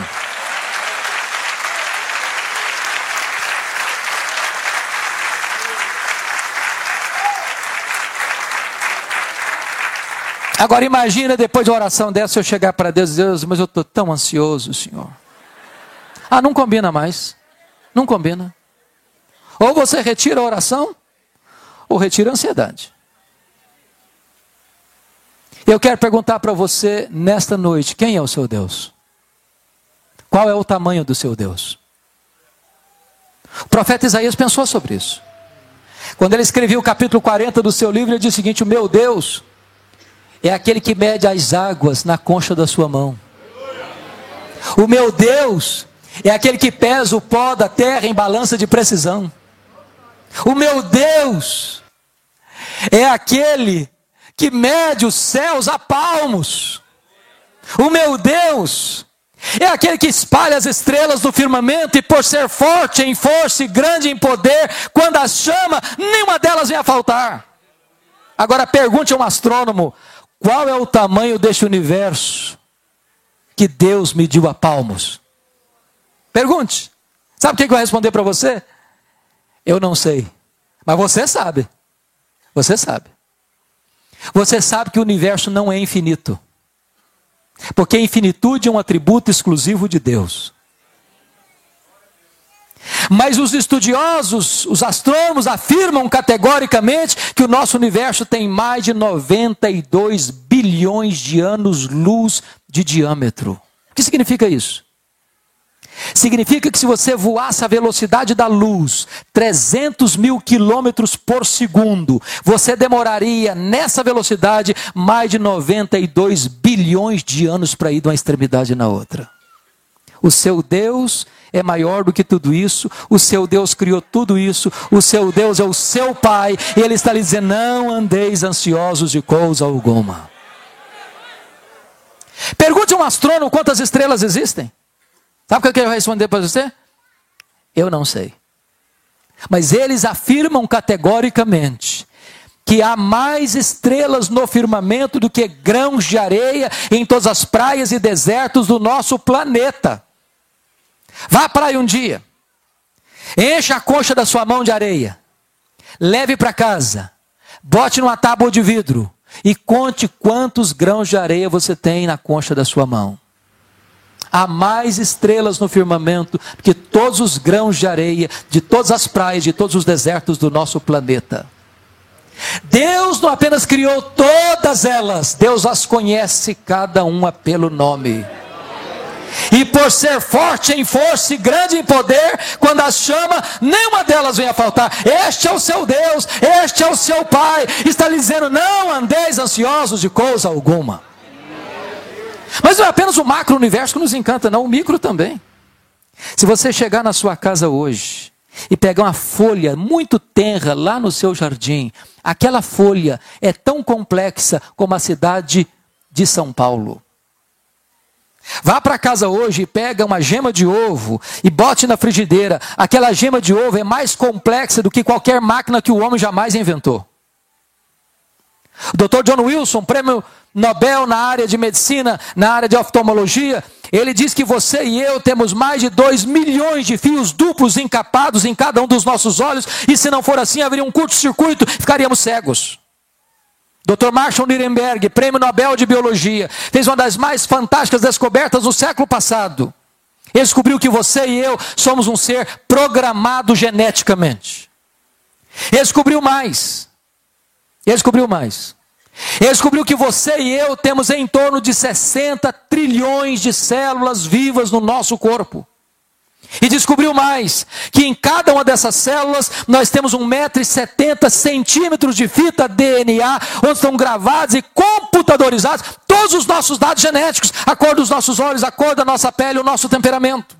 Agora imagina depois de uma oração dessa eu chegar para Deus e dizer, Deus, mas eu estou tão ansioso, Senhor. Ah, não combina mais. Não combina. Ou você retira a oração, ou retira a ansiedade. Eu quero perguntar para você nesta noite: quem é o seu Deus? Qual é o tamanho do seu Deus? O profeta Isaías pensou sobre isso. Quando ele escreveu o capítulo 40 do seu livro, ele diz o seguinte: O meu Deus é aquele que mede as águas na concha da sua mão. O meu Deus é aquele que pesa o pó da terra em balança de precisão. O meu Deus é aquele que mede os céus a palmos. O meu Deus é aquele que espalha as estrelas do firmamento e por ser forte em força e grande em poder, quando as chama, nenhuma delas vem a faltar. Agora pergunte a um astrônomo: qual é o tamanho deste universo que Deus mediu a palmos? Pergunte. Sabe o que vou responder para você? Eu não sei. Mas você sabe. Você sabe. Você sabe que o universo não é infinito. Porque a infinitude é um atributo exclusivo de Deus. Mas os estudiosos, os astrônomos, afirmam categoricamente que o nosso universo tem mais de 92 bilhões de anos-luz de diâmetro. O que significa isso? Significa que se você voasse a velocidade da luz, 300 mil quilômetros por segundo, você demoraria nessa velocidade mais de 92 bilhões de anos para ir de uma extremidade na outra. O seu Deus é maior do que tudo isso, o seu Deus criou tudo isso, o seu Deus é o seu Pai, e Ele está lhe dizendo: não andeis ansiosos de coisa alguma. Pergunte a um astrônomo quantas estrelas existem. Sabe o que eu quero responder para você? Eu não sei. Mas eles afirmam categoricamente que há mais estrelas no firmamento do que grãos de areia em todas as praias e desertos do nosso planeta. Vá à praia um dia, encha a concha da sua mão de areia, leve para casa, bote numa tábua de vidro e conte quantos grãos de areia você tem na concha da sua mão. Há mais estrelas no firmamento que todos os grãos de areia, de todas as praias, de todos os desertos do nosso planeta. Deus não apenas criou todas elas, Deus as conhece cada uma pelo nome. E por ser forte em força e grande em poder, quando as chama, nenhuma delas vem a faltar. Este é o seu Deus, este é o seu Pai. Está lhe dizendo: não andeis ansiosos de coisa alguma. Mas não é apenas o macro-universo que nos encanta, não, o micro também. Se você chegar na sua casa hoje e pegar uma folha muito tenra lá no seu jardim, aquela folha é tão complexa como a cidade de São Paulo. Vá para casa hoje e pega uma gema de ovo e bote na frigideira. Aquela gema de ovo é mais complexa do que qualquer máquina que o homem jamais inventou. O Dr. John Wilson, prêmio Nobel na área de medicina, na área de oftalmologia, ele diz que você e eu temos mais de 2 milhões de fios duplos encapados em cada um dos nossos olhos, e se não for assim, haveria um curto-circuito, ficaríamos cegos. Dr. Marshall Nirenberg, prêmio Nobel de Biologia, fez uma das mais fantásticas descobertas do século passado. Ele descobriu que você e eu somos um ser programado geneticamente. Ele descobriu mais. Ele descobriu mais. Ele descobriu que você e eu temos em torno de 60 trilhões de células vivas no nosso corpo. E descobriu mais, que em cada uma dessas células nós temos 1,70m centímetros de fita DNA, onde estão gravados e computadorizados todos os nossos dados genéticos, a cor dos nossos olhos, a cor da nossa pele, o nosso temperamento.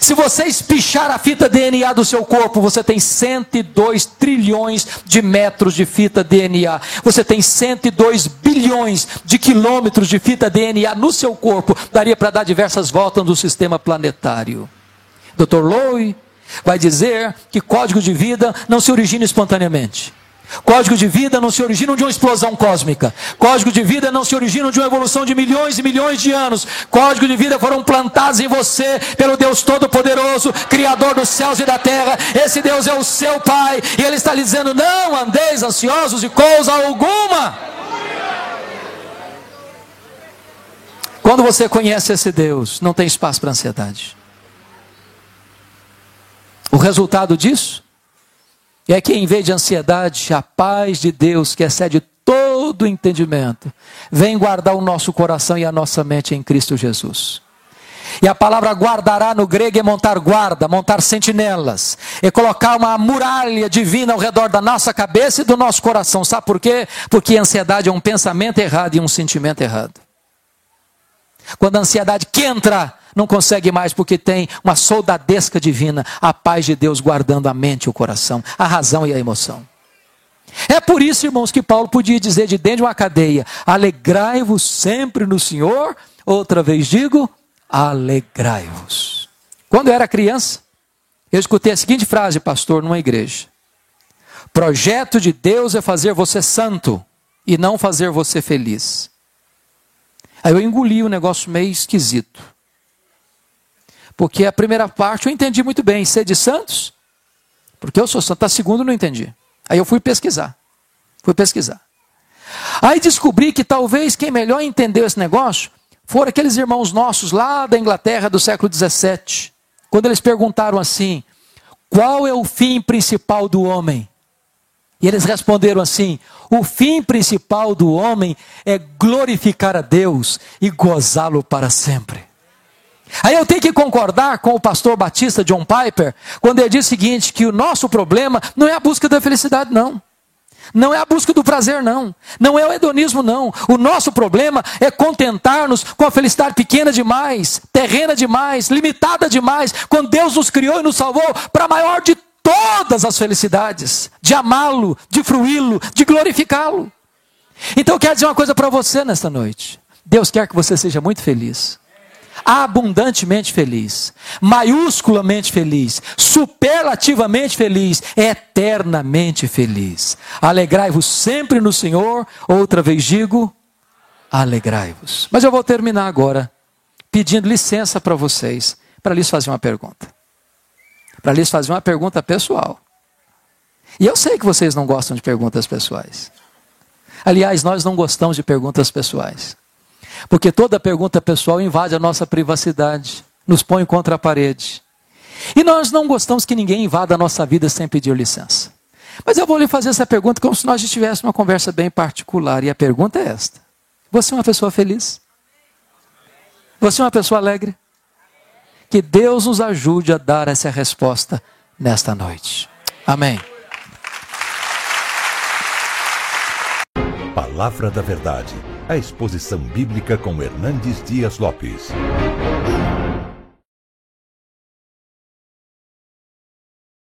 Se você espichar a fita DNA do seu corpo, você tem 102 trilhões de metros de fita DNA. Você tem 102 bilhões de quilômetros de fita DNA no seu corpo. Daria para dar diversas voltas no sistema planetário. Dr. Lowe vai dizer que código de vida não se origina espontaneamente. Código de vida não se origina de uma explosão cósmica. Código de vida não se origina de uma evolução de milhões e milhões de anos. Código de vida foram plantados em você pelo Deus Todo-Poderoso, Criador dos céus e da terra. Esse Deus é o seu Pai. E Ele está lhe dizendo: não andeis ansiosos de coisa alguma. Quando você conhece esse Deus, não tem espaço para ansiedade. O resultado disso é que em vez de ansiedade, a paz de Deus, que excede todo entendimento, vem guardar o nosso coração e a nossa mente em Cristo Jesus. E a palavra guardará no grego é montar guarda, montar sentinelas, é colocar uma muralha divina ao redor da nossa cabeça e do nosso coração. Sabe por quê? Porque ansiedade é um pensamento errado e um sentimento errado. Quando a ansiedade que entra, não consegue mais porque tem uma soldadesca divina, a paz de Deus guardando a mente e o coração, a razão e a emoção. É por isso, irmãos, que Paulo podia dizer de dentro de uma cadeia: alegrai-vos sempre no Senhor. Outra vez digo: alegrai-vos. Quando eu era criança, eu escutei a seguinte frase, pastor, numa igreja: Projeto de Deus é fazer você santo e não fazer você feliz. Aí eu engoli um negócio meio esquisito. Porque a primeira parte eu entendi muito bem, ser de santos, porque eu sou santo. A segunda eu não entendi. Aí eu fui pesquisar. Fui pesquisar. Aí descobri que talvez quem melhor entendeu esse negócio foram aqueles irmãos nossos lá da Inglaterra do século XVII. Quando eles perguntaram assim: qual é o fim principal do homem? E eles responderam assim: o fim principal do homem é glorificar a Deus e gozá-lo para sempre. Aí eu tenho que concordar com o pastor batista John Piper, quando ele diz o seguinte: que o nosso problema não é a busca da felicidade, não. Não é a busca do prazer, não. Não é o hedonismo, não. O nosso problema é contentar-nos com a felicidade pequena demais, terrena demais, limitada demais, quando Deus nos criou e nos salvou para a maior de todas as felicidades, de amá-lo, de fruí-lo, de glorificá-lo. Então eu quero dizer uma coisa para você nesta noite. Deus quer que você seja muito feliz abundantemente feliz, maiusculamente feliz, superlativamente feliz, eternamente feliz. Alegrai-vos sempre no Senhor, outra vez digo, alegrai-vos. Mas eu vou terminar agora pedindo licença para vocês, para lhes fazer uma pergunta. Para lhes fazer uma pergunta pessoal. E eu sei que vocês não gostam de perguntas pessoais. Aliás, nós não gostamos de perguntas pessoais. Porque toda pergunta pessoal invade a nossa privacidade, nos põe contra a parede. E nós não gostamos que ninguém invada a nossa vida sem pedir licença. Mas eu vou lhe fazer essa pergunta como se nós estivéssemos uma conversa bem particular. E a pergunta é esta: Você é uma pessoa feliz? Você é uma pessoa alegre? Que Deus nos ajude a dar essa resposta nesta noite. Amém. Palavra da Verdade a exposição bíblica com Hernandes Dias Lopes.